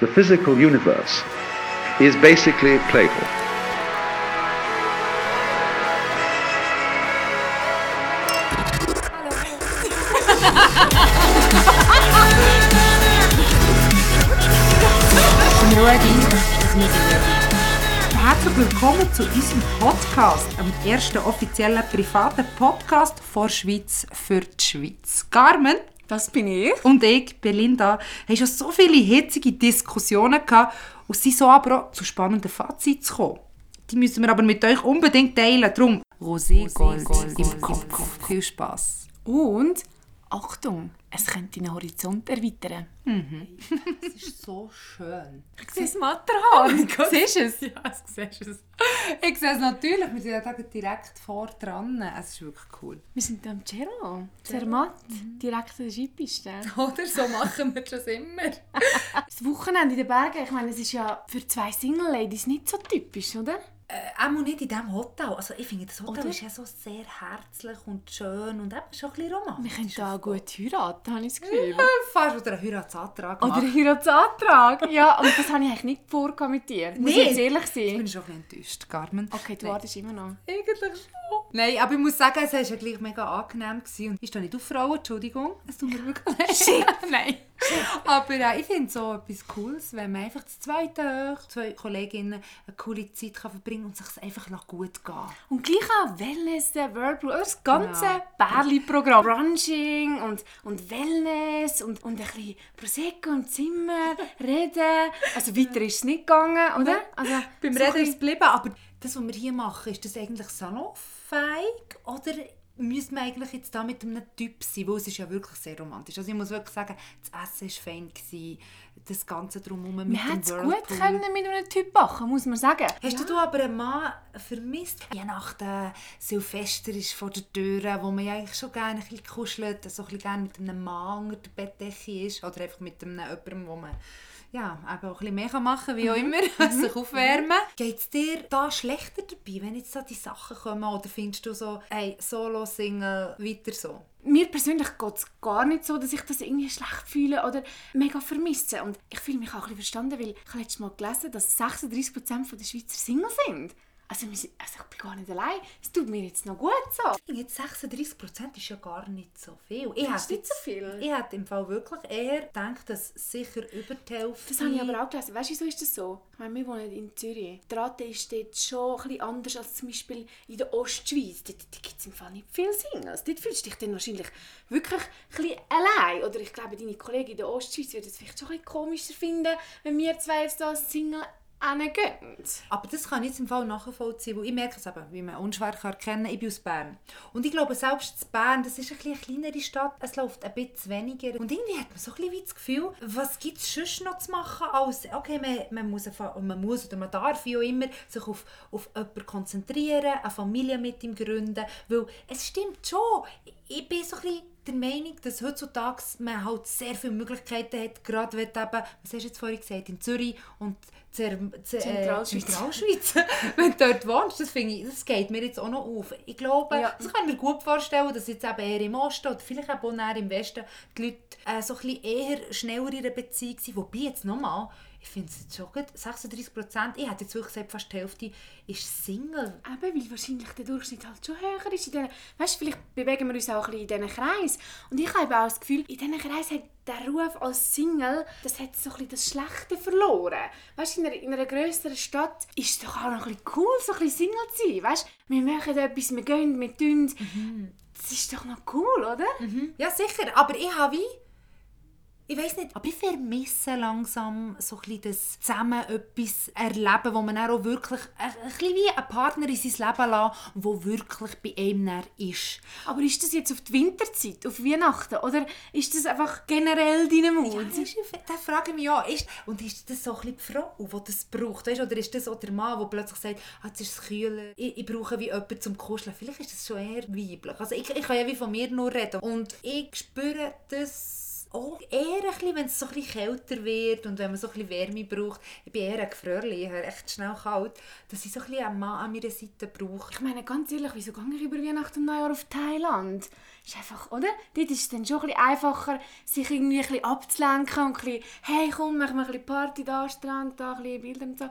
the physical universe is basically playful. willkommen zu unserem Podcast, dem ersten offiziellen privaten Podcast vor Schweiz für die Schweiz. Carmen Das bin ich. und ich, Belinda, haben schon so viele hitzige Diskussionen gehabt und sind so aber auch zu spannenden Fazits gekommen. Die müssen wir aber mit euch unbedingt teilen. Darum Rosé Gold im Kopf. Viel Spass. Und, Achtung, es könnte deinen Horizont erweitern. Es ist so schön. Ich sehe das Matterhorn. Oh. Siehst du es? Ja, siehst es. Ich sehe es natürlich. Wir sind ja direkt vor dran. Es ist wirklich cool. Wir sind hier am Cerro. Zermatt, direkt an der Skipiste. Oder so machen wir das immer. Das Wochenende in den Bergen, ich meine, es ist ja für zwei Single-Ladies nicht so typisch, oder? Äh, auch nicht in diesem Hotel. Also ich finde, das Hotel Oder? ist ja so sehr herzlich und schön und eben schon ein bisschen romantisch. Wir können hier gut heiraten, habe ich das Gefühl. Ja, fast oder einen Heiratsantrag Oder machen. einen Heiratsantrag. Ja, und das habe ich eigentlich nicht vorgehabt mit dir. Muss ich Nee. jetzt ehrlich Ich bin sein? schon ein bisschen enttäuscht, Carmen. Okay, du Nein. wartest immer noch. Eigentlich schon. Nein, aber ich muss sagen, es war ja gleich mega angenehm. Gewesen. Und ich stehe nicht auf Frauen, Entschuldigung. Es tut mir wirklich leid. Nein. Aber äh, ich finde so etwas Cooles, wenn man einfach zu zweit hoch, zwei Kolleginnen eine coole Zeit kann verbringen und sich einfach gut gehen Und gleich auch Wellness, der Whirlpool, das ganze Ja. Bärli-Programm. Brunching und, und Wellness und, und ein bisschen Prosecco im Zimmer, reden. Also weiter ist es nicht gegangen, oder? Also, Beim so Reden ist es geblieben, aber das, was wir hier machen, ist das eigentlich salonfähig oder müssen wir eigentlich jetzt da mit einem Typ sein, weil es ist ja wirklich sehr romantisch. Also ich muss wirklich sagen, das Essen war fein, gewesen, das Ganze drumherum mit Wir dem hätten es gut Whirlpool. können mit einem Typ machen, muss man sagen. Hast du aber einen Mann vermisst? Weihnachten, Silvester ist vor der Tür, wo man ja eigentlich schon gerne ein bisschen kuschelt, so ein bisschen gerne mit einem Mann unter der Bettdecke ist oder einfach mit einem jemandem, wo man ja, eben auch ein bisschen mehr machen kann, wie auch immer, sich aufwärmen. Geht es dir da schlechter dabei, wenn jetzt so die Sachen kommen oder findest du so, hey, Solo-Single, weiter so? Mir persönlich geht es gar nicht so, dass ich das irgendwie schlecht fühle oder mega vermisse. Und ich fühle mich auch ein bisschen verstanden, weil ich habe letztes Mal gelesen, dass 36% der Schweizer Single sind. Also, wir sind, also ich bin gar nicht allein. Es tut mir jetzt noch gut so. Jetzt 36% ist ja gar nicht so viel. Ich Das ist nicht so viel. Ich hätte im Fall wirklich eher gedacht, dass sicher über die Hälfte... Das habe ich aber auch gelesen. Weißt du, wieso ist das so? Ich meine, wir wohnen in Zürich. Die Rate ist dort schon ein bisschen anders als zum Beispiel in der Ostschweiz. Dort, dort gibt es im Fall nicht viele Singles. Dort fühlst du dich dann wahrscheinlich wirklich ein bisschen allein. Oder ich glaube, deine Kollegen in der Ostschweiz würden es vielleicht schon ein bisschen komischer finden, wenn wir zwei jetzt als Single Aber das kann ich jetzt im Fall nachvollziehen, weil ich merke es eben, wie man unschwer kann erkennen ich bin aus Bern. Und ich glaube, selbst in Bern, das ist eine kleinere Stadt, es läuft ein bisschen weniger. Und irgendwie hat man so ein bisschen das Gefühl, was gibt es sonst noch zu machen, als, okay, man, man, muss, man muss oder man darf wie auch immer sich auf, auf jemanden konzentrieren, eine Familie mit ihm gründen, weil es stimmt schon, ich bin so ein bisschen der Meinung, dass heutzutage man halt sehr viele Möglichkeiten hat, gerade wenn eben, was hast du jetzt vorhin gesagt, in Zürich und Zer Zer Zentralschweiz. Äh, Zentralschweiz. wenn du dort wohnst, das, finde ich, das geht mir jetzt auch noch auf. Ich glaube, Ja. das kann ich mir gut vorstellen, dass jetzt eben eher im Osten oder vielleicht auch näher im Westen die Leute äh, so ein bisschen eher schneller in einer Beziehung sind. Wobei jetzt nochmal, ich finde es jetzt schon gut, 36 Prozent, ich hätte jetzt wirklich gesagt, fast die Hälfte ist Single. Eben, weil wahrscheinlich der Durchschnitt halt schon höher ist. In diesen, weißt du, vielleicht bewegen wir uns auch ein bisschen in diesen Kreis. Und ich habe auch das Gefühl, in diesen Kreis hat der Ruf als Single, das hat so ein bisschen das Schlechte verloren. Weißt du, in einer, in einer grösseren Stadt ist es doch auch noch ein bisschen cool, so ein bisschen Single zu sein. Weißt du, wir machen etwas, wir gehen, wir tun. Das ist doch noch cool, oder? Ja, sicher, aber ich habe wie... Ich weiß nicht, aber ich vermisse langsam so ein das zusammen etwas erleben, wo man auch wirklich ein, ein bisschen wie ein Partner in sein Leben lässt, der wirklich bei einem ist. Aber ist das jetzt auf die Winterzeit, auf Weihnachten? Oder ist das einfach generell deine Mut? Ja, das ist, frage ich mich auch, ist, und ist das so ein die Frau, die das braucht? Weißt, oder ist das auch der Mann, der plötzlich sagt, ah, jetzt ist es kühler, ich, ich brauche wie jemanden zum Kuscheln. Vielleicht ist das schon eher weiblich. Also ich, ich kann ja wie von mir nur reden. Und ich spüre das auch eher ein bisschen, wenn es so ein bisschen kälter wird und wenn man so ein bisschen Wärme braucht. Ich bin eher ein Gefrierli, ich habe echt schnell kalt, dass ich so ein bisschen einen Mann an meiner Seite brauche. Ich meine, ganz ehrlich, wieso gehe ich über Weihnachten und Neujahr auf Thailand? Ist einfach, oder? Dort ist es dann schon ein bisschen einfacher, sich irgendwie ein bisschen abzulenken und ein bisschen, hey komm, machen wir ein bisschen Party da, Strand, da, ein bisschen Bilder und so.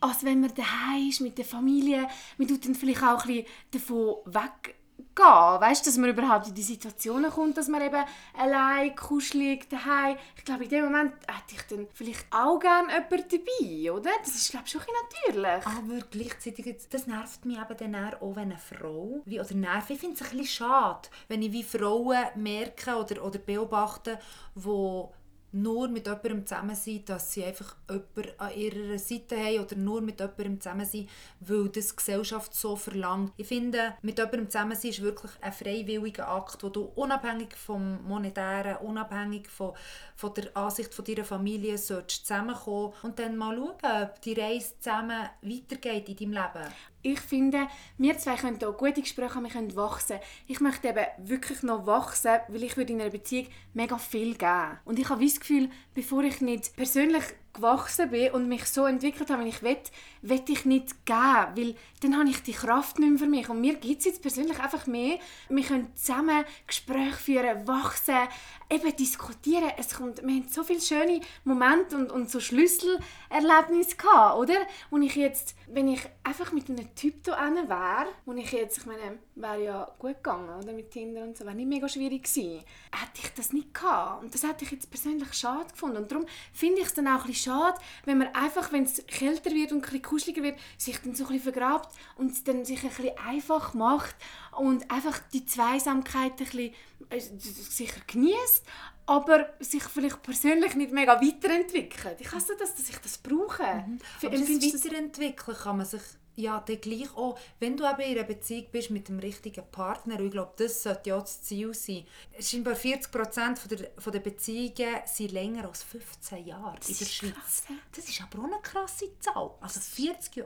Als wenn man daheim ist mit der Familie, man tut dann vielleicht auch ein bisschen davon weg gehen. Weißt dass man überhaupt in die Situationen kommt, dass man eben allein, kuschelig, daheim. Ich glaube, in dem Moment hätte ich dann vielleicht auch gerne jemanden dabei, oder? Das ist, glaube ich, schon ein natürlich. Aber gleichzeitig, das nervt mich eben dann auch, wenn eine Frau, wie, oder nervt, ich finde es ein bisschen schade, wenn ich wie Frauen merke oder, oder beobachte, die nur mit jemandem zusammen sind, dass sie einfach jemanden an ihrer Seite haben oder nur mit jemandem zusammen sind, weil das die Gesellschaft so verlangt. Ich finde, mit jemandem zusammen sein ist wirklich ein freiwilliger Akt, wo du unabhängig vom Monetären, unabhängig von, von der Ansicht von deiner Familie solltest zusammenkommen und dann mal schauen, ob die Reise zusammen weitergeht in deinem Leben. Ich finde, wir zwei können hier gute Gespräche haben, wir können wachsen. Ich möchte eben wirklich noch wachsen, weil ich würde in einer Beziehung mega viel geben. Und ich habe das Gefühl, bevor ich nicht persönlich gewachsen bin und mich so entwickelt habe, wie ich will, will ich nicht geben, weil dann habe ich die Kraft nicht mehr für mich. Und mir gibt es jetzt persönlich einfach mehr. Wir können zusammen Gespräche führen, wachsen, eben diskutieren. Es kommt, wir haben so viele schöne Momente und, und so Schlüsselerlebnisse gehabt, oder? Wo ich jetzt, wenn ich einfach mit einem Typ da wäre, wo ich jetzt, ich meine, wäre ja gut gegangen, oder? Mit Tinder und so, wäre nicht mega schwierig gewesen, hätte ich das nicht gehabt. Und das hätte ich jetzt persönlich schade gefunden. Und darum finde ich es dann auch ein bisschen schade, wenn man einfach, wenn es kälter wird und ein kuscheliger wird, sich dann so ein bisschen vergrabt und dann sich ein bisschen einfach macht und einfach die Zweisamkeit ein bisschen äh, sicher genießt, aber sich vielleicht persönlich nicht mega weiterentwickelt. Ich hasse das, dass ich das brauche. F- Aber das- Weiterentwickeln kann man sich ja dann gleich auch, wenn du eben in einer Beziehung bist mit dem richtigen Partner, ich glaube, das sollte ja das Ziel sein. Scheinbar 40% von der, von der Beziehungen sind länger als 15 Jahre in der Schweiz. krass? Das ist aber auch eine krasse Zahl. Also 40%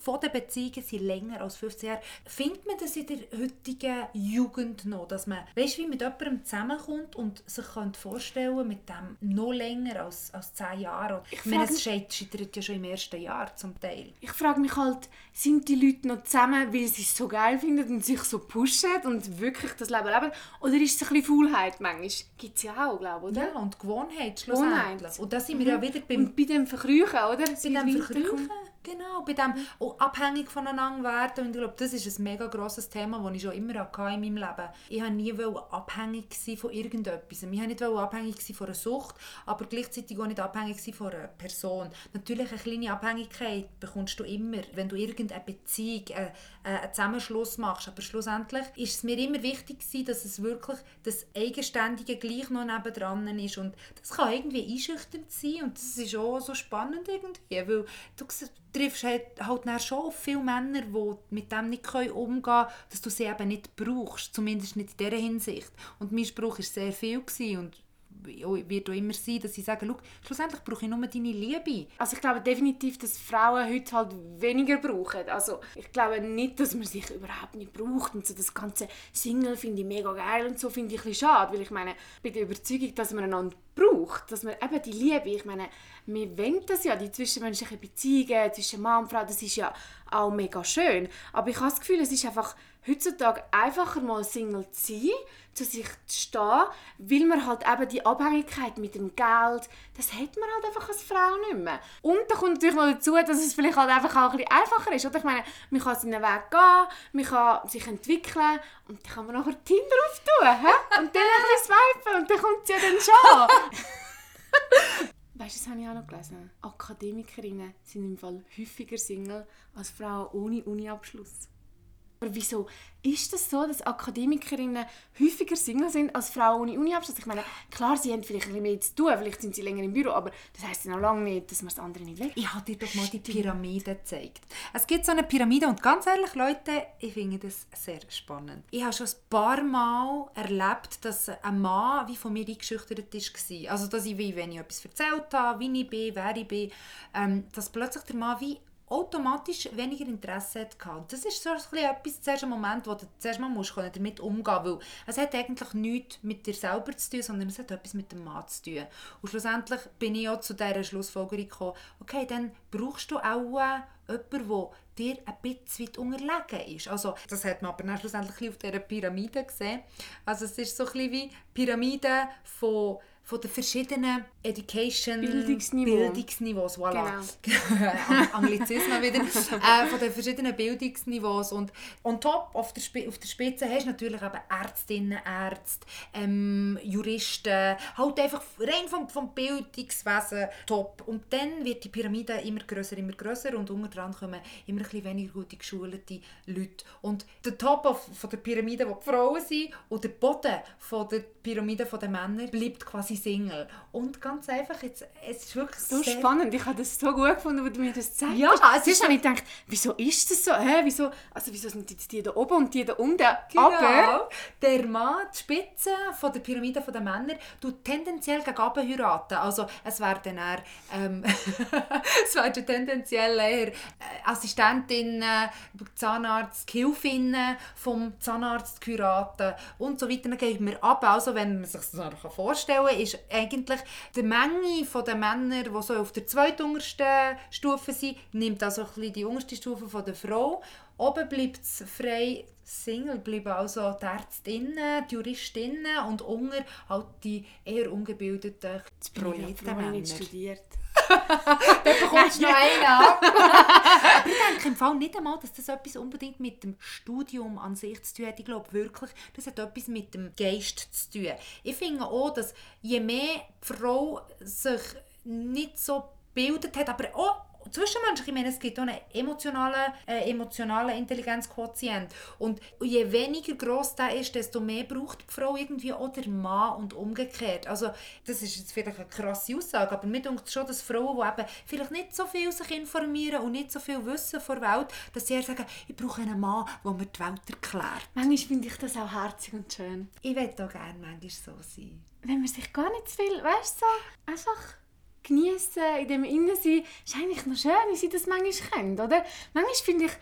von den Beziehungen sind länger als 15 Jahre. Findet man das in der heutigen Jugend noch, dass man, weißt du, wie mit jemandem zusammenkommt und sich könnte vorstellen mit dem noch länger als, als 10 Jahre? Ich meine, es scheit- scheitert ja schon im ersten Jahr zum Teil. Ich frage mich halt, sind die Leute noch zusammen, weil sie es so geil finden und sich so pushen und wirklich das Leben leben? Oder ist es ein bisschen Faulheit manchmal? Gibt es ja auch, glaube ich, oder? Ja, und Gewohnheit Gewohnheit. schlussendlich. Und da sind wir ja wieder beim Und bei dem Verkrüchen, oder? bei dem Verkrüchen, genau, bei dem auch abhängig voneinander werden. Und ich glaube, das ist ein mega grosses Thema, das ich schon immer hatte in meinem Leben. Ich wollte nie abhängig sein von irgendetwas. Ich wollte nicht abhängig sein von einer Sucht, aber gleichzeitig auch nicht abhängig sein von einer Person. Natürlich eine kleine Abhängigkeit bekommst du immer, wenn du irgendeine Beziehung, äh, äh, einen Zusammenschluss machst. Aber schlussendlich ist es mir immer wichtig gewesen, dass es wirklich das Eigenständige gleich noch nebendran ist. Und das kann irgendwie einschüchternd sein und das ist auch so spannend irgendwie, weil du triffst halt, halt schon auf viele Männer, die mit dem nicht umgehen können, dass du sie eben nicht brauchst, zumindest nicht in dieser Hinsicht. Und mein Spruch war sehr viel und wird auch immer sein, dass sie sagen, «Schau, schlussendlich brauche ich nur deine Liebe. Also ich glaube definitiv, dass Frauen heute halt weniger brauchen. Also ich glaube nicht, dass man sich überhaupt nicht braucht und so das ganze Single finde ich mega geil und so finde ich ein bisschen schade, weil ich meine, bin der Überzeugung, dass man einander braucht, dass man eben die Liebe, ich meine, wir wollen das ja, die zwischenmenschlichen Beziehungen zwischen Mann und Frau, das ist ja auch mega schön, aber ich habe das Gefühl, es ist einfach heutzutage einfacher mal Single zu sein, zu sich zu stehen, weil man halt eben die Abhängigkeit mit dem Geld, das hat man halt einfach als Frau nicht mehr. Und da kommt natürlich noch dazu, dass es vielleicht halt einfach auch ein bisschen einfacher ist. Oder? Ich meine, man kann seinen Weg gehen, man kann sich entwickeln und dann kann man nachher Tinder auftun hä? und dann ein bisschen swipen und dann kommt es ja dann schon. Weißt du, das habe ich auch noch gelesen. Akademikerinnen sind im Fall häufiger Single als Frauen ohne Uniabschluss. Aber wieso ist das so, dass Akademikerinnen häufiger Single sind als Frauen ohne Uniabschluss? Ich meine, klar, sie haben vielleicht ein bisschen mehr zu tun, vielleicht sind sie länger im Büro, aber das heisst ja noch lange nicht, dass man das andere nicht will. Ich habe dir doch mal die Pyramide gezeigt. Es gibt so eine Pyramide und ganz ehrlich, Leute, ich finde das sehr spannend. Ich habe schon ein paar Mal erlebt, dass ein Mann wie von mir eingeschüchtert war. Also, dass ich, wie, wenn ich etwas erzählt habe, wie ich bin, wer ich bin, ähm, dass plötzlich der Mann wie automatisch weniger Interesse hatte. Das ist so ein bisschen etwas, zuerst ein Moment, wo du zuerst mal musst damit umgehen weil es hat eigentlich nichts mit dir selber zu tun, sondern es hat etwas mit dem Mann zu tun. Und schlussendlich bin ich auch zu dieser Schlussfolgerung gekommen, okay, dann brauchst du auch äh, jemanden, der dir ein bisschen weit unterlegen ist. Also, das hat man aber dann schlussendlich auf dieser Pyramide gesehen. Also es ist so ein bisschen wie Pyramide von von den verschiedenen Education Bildungsniveau. Bildungsniveaus, voilà. Genau. Anglizismen wieder. äh, von den verschiedenen Bildungsniveaus und on top, auf der, Sp auf der Spitze hast du natürlich eben Ärztinnen, Ärzte, ähm, Juristen, halt einfach rein vom, vom Bildungswesen top. Und dann wird die Pyramide immer grösser, immer grösser und unter dran kommen immer ein bisschen weniger gut geschulte Leute. Und der Top of, von der Pyramide, wo die Frauen sind, und der Boden von der Pyramide der Männer bleibt quasi Single. Und ganz einfach, jetzt, es ist wirklich So spannend, ich habe das so gut gefunden, als du mir das gezeigt Ja, es ist habe ich gedacht, wieso ist das so? Hä, wieso, also wieso sind jetzt die da oben und die da unten? Genau. Aber Der Mann, die Spitze von der Pyramide der Männer, tut tendenziell gegen oben heiraten. Also es werden eher, ähm, es werden tendenziell eher äh, Assistentinnen, Zahnarzt, Gehilfinnen vom Zahnarzt heiraten und so weiter. Dann gehen wir ab. Also wenn man sich das noch vorstellen kann, ist eigentlich die Menge von den Männern, die so auf der zweituntersten Stufe sind, nimmt also ein bisschen die unterste Stufe von der Frau. Oben bleibt es frei Single bleiben also die Ärztinnen, die Juristinnen und unter halt die eher ungebildeten vorhin Proletenmänner. nicht studiert. Da bekommst du noch einen ab. Aber ich denke im Fall nicht einmal, dass das etwas unbedingt mit dem Studium an sich zu tun hat. Ich glaube wirklich, das hat etwas mit dem Geist zu tun. Ich finde auch, dass je mehr die Frau sich nicht so gebildet hat, aber auch zwischenmenschlich, ich meine, es gibt auch einen emotionalen, äh, emotionalen Intelligenzquotient. Und je weniger gross der ist, desto mehr braucht die Frau irgendwie auch der Mann und umgekehrt. Also, das ist jetzt vielleicht eine krasse Aussage, aber mir denkt schon, dass Frauen, die eben vielleicht nicht so viel sich informieren und nicht so viel wissen von der Welt, dass sie eher sagen, ich brauche einen Mann, der mir die Welt erklärt. Manchmal finde ich das auch herzig und schön. Ich will auch gerne manchmal so sein. Wenn man sich gar nicht zu viel, weißt du, so einfach genießen, in dem Innensein, ist eigentlich noch schön, wie sie das manchmal können, oder? Manchmal finde ich,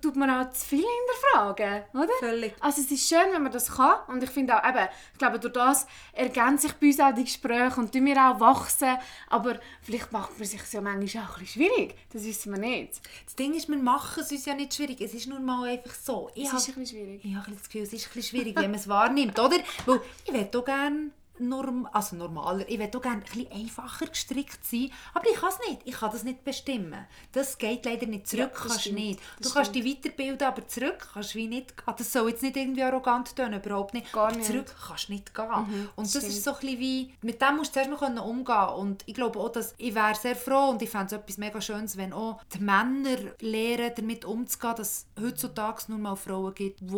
tut man- auch zu viel hinterfragen, oder? Völlig. Also es ist schön, wenn man das kann und ich finde auch, eben, ich glaube, durch das ergänzen sich bei uns auch die Gespräche und tun wir auch wachsen, aber vielleicht macht man sich ja manchmal auch ein bisschen schwierig, das wissen wir nicht. Das Ding ist, wir machen es uns ja nicht schwierig. Es ist nur mal einfach so. Ich Es ist ein bisschen schwierig. Ich habe das Gefühl, es ist ein bisschen schwierig, wenn man es wahrnimmt, oder? Weil ich will auch gerne norm also normaler, ich will auch gerne ein bisschen einfacher gestrickt sein, aber ich kann es nicht. Ich kann das nicht bestimmen. Das geht leider nicht. Zurück Ja, kannst stimmt. nicht. Du kannst dich weiterbilden, aber zurück kannst du wie nicht gehen. Das soll jetzt nicht irgendwie arrogant tun, überhaupt nicht. Gar aber nicht. zurück kannst du nicht gehen. und das stimmt. ist so ein bisschen wie, mit dem musst du zuerst mal können umgehen und ich glaube auch, dass ich wäre sehr froh und ich fände es etwas mega Schönes, wenn auch die Männer lernen, damit umzugehen, dass es heutzutage nur mal Frauen gibt, die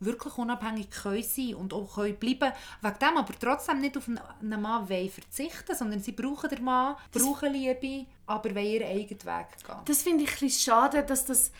wirklich unabhängig können sein und auch können bleiben wegen dem aber trotzdem nicht auf einen Mann wollen verzichten sondern sie brauchen den Mann, brauchen Liebe, aber wollen ihren eigenen Weg gehen. Das finde ich ein bisschen schade, dass das,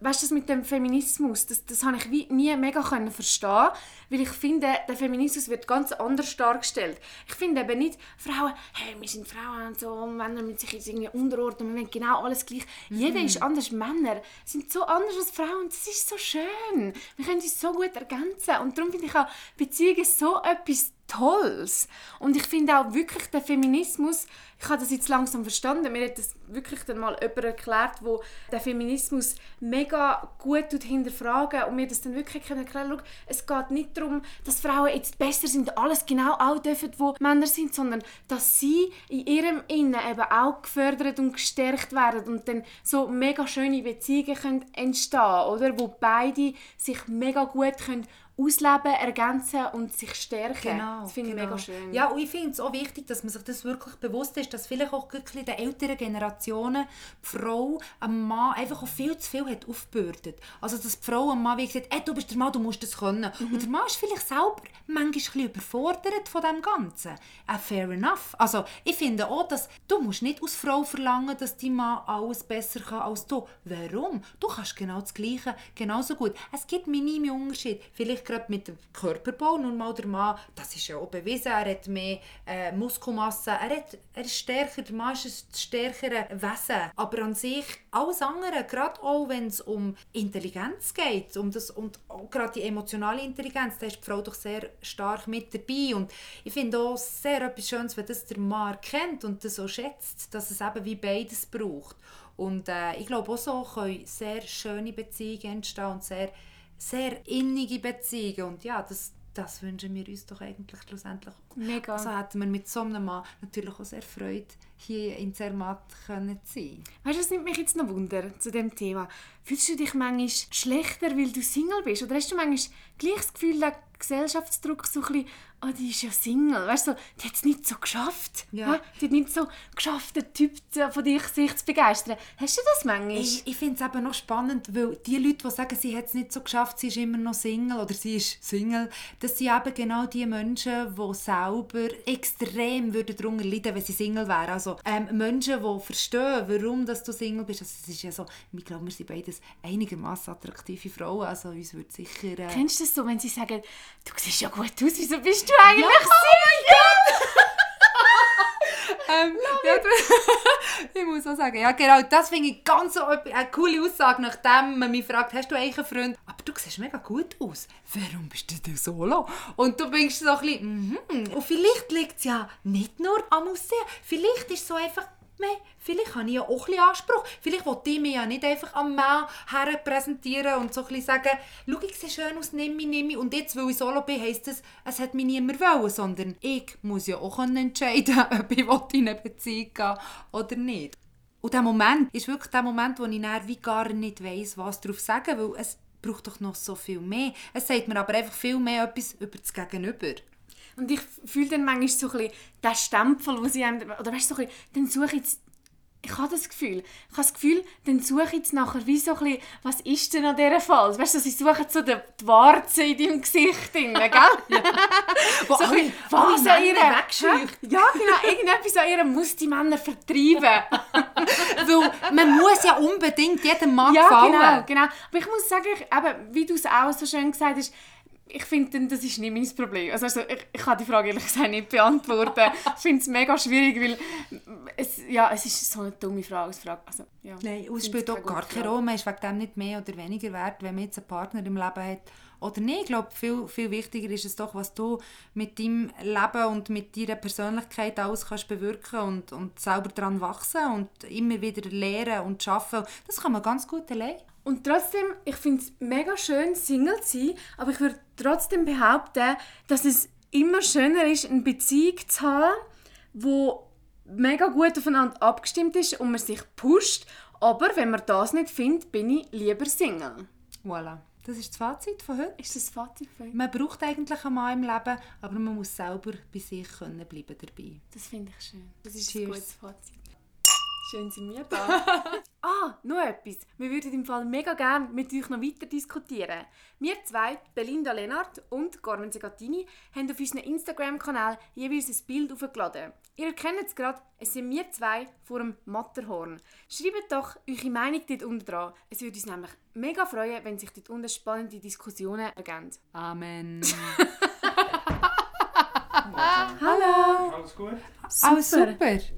weißt du, das mit dem Feminismus, das, das habe ich wie nie mega können verstehen, weil ich finde, der Feminismus wird ganz anders dargestellt. Ich finde eben nicht, Frauen, hey, wir sind Frauen und so, und Männer müssen sich jetzt irgendwie unterordnen, wir wollen genau alles gleich. Jeder ist anders, Männer sind so anders als Frauen, das ist so schön. Wir können uns so gut ergänzen und darum finde ich auch Beziehungen so etwas Tolles. Und ich finde auch wirklich der Feminismus, ich habe das jetzt langsam verstanden, mir hat das wirklich dann mal jemand erklärt, wo der Feminismus mega gut tut hinterfragen und mir das dann wirklich erklären Schau, es geht nicht darum, dass Frauen jetzt besser sind, alles genau auch dürfen, wo Männer sind, sondern dass sie in ihrem Innen eben auch gefördert und gestärkt werden und dann so mega schöne Beziehungen können entstehen, oder? Wo beide sich mega gut können ausleben, ergänzen und sich stärken. das finde ich genau. mega schön. Ja, und ich finde es auch wichtig, dass man sich das wirklich bewusst ist, dass vielleicht auch wirklich in den älteren Generationen die Frau einem Mann einfach auch viel zu viel hat aufgebürdet. Also dass die Frau einem Mann wie gesagt, hey, du bist der Mann, du musst das können. Mhm. Und der Mann ist vielleicht selber manchmal ein bisschen überfordert von dem Ganzen. Äh, fair enough. Also ich finde auch, dass du musst nicht als Frau verlangen, dass dein Mann alles besser kann als du. Warum? Du kannst genau das Gleiche, genauso gut. Es gibt minime Unterschiede. Vielleicht vielleicht gerade mit dem Körperbau, nun mal der Mann, das ist ja auch bewiesen, er hat mehr äh, Muskelmasse, er, hat, er ist stärker, der Mann ist ein stärkeres Wesen. Aber an sich, alles andere, gerade auch wenn es um Intelligenz geht, um das, und gerade die emotionale Intelligenz, da ist die Frau doch sehr stark mit dabei. Und ich finde auch sehr etwas Schönes, wenn das der Mann kennt und das so schätzt, dass es eben wie beides braucht. Und äh, ich glaube auch so können sehr schöne Beziehungen entstehen und sehr, sehr innige Beziehungen. Und ja, das, das wünschen wir uns doch eigentlich schlussendlich. Mega. Also hätten wir mit so einem Mann natürlich auch sehr Freude, hier in Zermatt können zu sein. Weißt du, was nimmt mich jetzt noch Wunder zu dem Thema? Fühlst du dich manchmal schlechter, weil du Single bist? Oder hast du manchmal gleich das Gefühl, der Gesellschaftsdruck so ein bisschen, oh, die ist ja Single, weißt du, die hat es nicht so geschafft. Ja. Die hat nicht so geschafft, den Typ von dich sich zu begeistern. Hast du das manchmal? Ich, ich finde es eben noch spannend, weil die Leute, die sagen, sie hat es nicht so geschafft, sie ist immer noch Single oder sie ist Single, das sind eben genau die Menschen, die selber extrem würden darunter leiden, wenn sie Single wären. Also ähm, Menschen, die verstehen, warum dass du Single bist. Also, es ist ja so, ich glaube, wir sind beides einigermaßen attraktive Frauen, also uns würde sicher... Äh, Kennst du das so, wenn sie sagen, du siehst ja gut aus, wieso bist du eigentlich Single? Ähm, ja, du- ich muss auch sagen, ja genau, das finde ich ganz so eine coole Aussage, nachdem man mich fragt, hast du eigentlich einen Freund? Aber du siehst mega gut aus. Warum bist du denn solo? Und du bist so ein bisschen, mhm. Und vielleicht liegt es ja nicht nur am Aussehen. Vielleicht ist es so einfach, meh, vielleicht habe ich ja auch ein Anspruch. Vielleicht will ich mich ja nicht einfach am Mann her präsentieren und so ein sagen, schau, ich sehe schön aus, nimm mich, nimm mich. Und jetzt, weil ich solo bin, heisst das, es hat mich niemand wollen, sondern ich muss ja auch entscheiden ob ich in eine Beziehung gehen oder nicht. Und der Moment ist wirklich der Moment, wo ich wie gar nicht weiss, was darauf sagen, weil es braucht doch noch so viel mehr. Es sagt mir aber einfach viel mehr etwas über das Gegenüber. Und ich fühle dann manchmal so ein bisschen den Stempel, wo sie einem, oder weißt du, so ein bisschen, dann suche ich jetzt, ich habe das Gefühl, ich habe das Gefühl, dann suche ich jetzt nachher wie so ein bisschen, was ist denn an dieser Fall? Weißt du, sie suchen so die, die Warze in deinem Gesicht, drin, gell? Wo So ein bisschen, was an ihr Männer wegscheucht. Ja, genau, irgendetwas an ihr muss die Männer vertreiben. Weil man muss ja unbedingt jedem Mann ja, gefallen. genau, genau. Aber ich muss sagen, ich, eben, wie du es auch so schön gesagt hast, ich finde, das ist nicht mein Problem. Also, also ich, ich kann die Frage ehrlich gesagt nicht beantworten. ich finde es mega schwierig, weil es, ja, es ist so eine dumme Frage. als Frage. Also, ja, Nein, es spielt auch gar keine. Rolle. Man ist wegen dem nicht mehr oder weniger wert, wenn man jetzt einen Partner im Leben hat oder nicht. Ich glaube, viel, viel wichtiger ist es doch, was du mit deinem Leben und mit deiner Persönlichkeit alles kannst bewirken und, und selber daran wachsen und immer wieder lernen und schaffen. Das kann man ganz gut allein. Und trotzdem, ich finde es mega schön, Single zu sein, aber ich würde trotzdem behaupten, dass es immer schöner ist, eine Beziehung zu haben, wo mega gut aufeinander abgestimmt ist und man sich pusht. Aber wenn man das nicht findet, bin ich lieber Single. Voilà. Das ist das Fazit von heute. Ist das Fazit für euch? Man braucht eigentlich einen Mann im Leben, aber man muss selber bei sich können bleiben dabei. Das finde ich schön. Das ist Cheers. ein gutes Fazit. Schön sind wir da. ah, noch etwas. Wir würden im Fall mega gerne mit euch noch weiter diskutieren. Wir zwei, Belinda Lennart und Carmen Segatini, haben auf unserem Instagram-Kanal jeweils ein Bild aufgeladen. Ihr erkennt es gerade, es sind wir zwei vor dem Matterhorn. Schreibt doch eure Meinung dort unten dran. Es würde uns nämlich mega freuen, wenn sich dort unten spannende Diskussionen ergeben. Amen. Hallo! Alles gut? Alles super.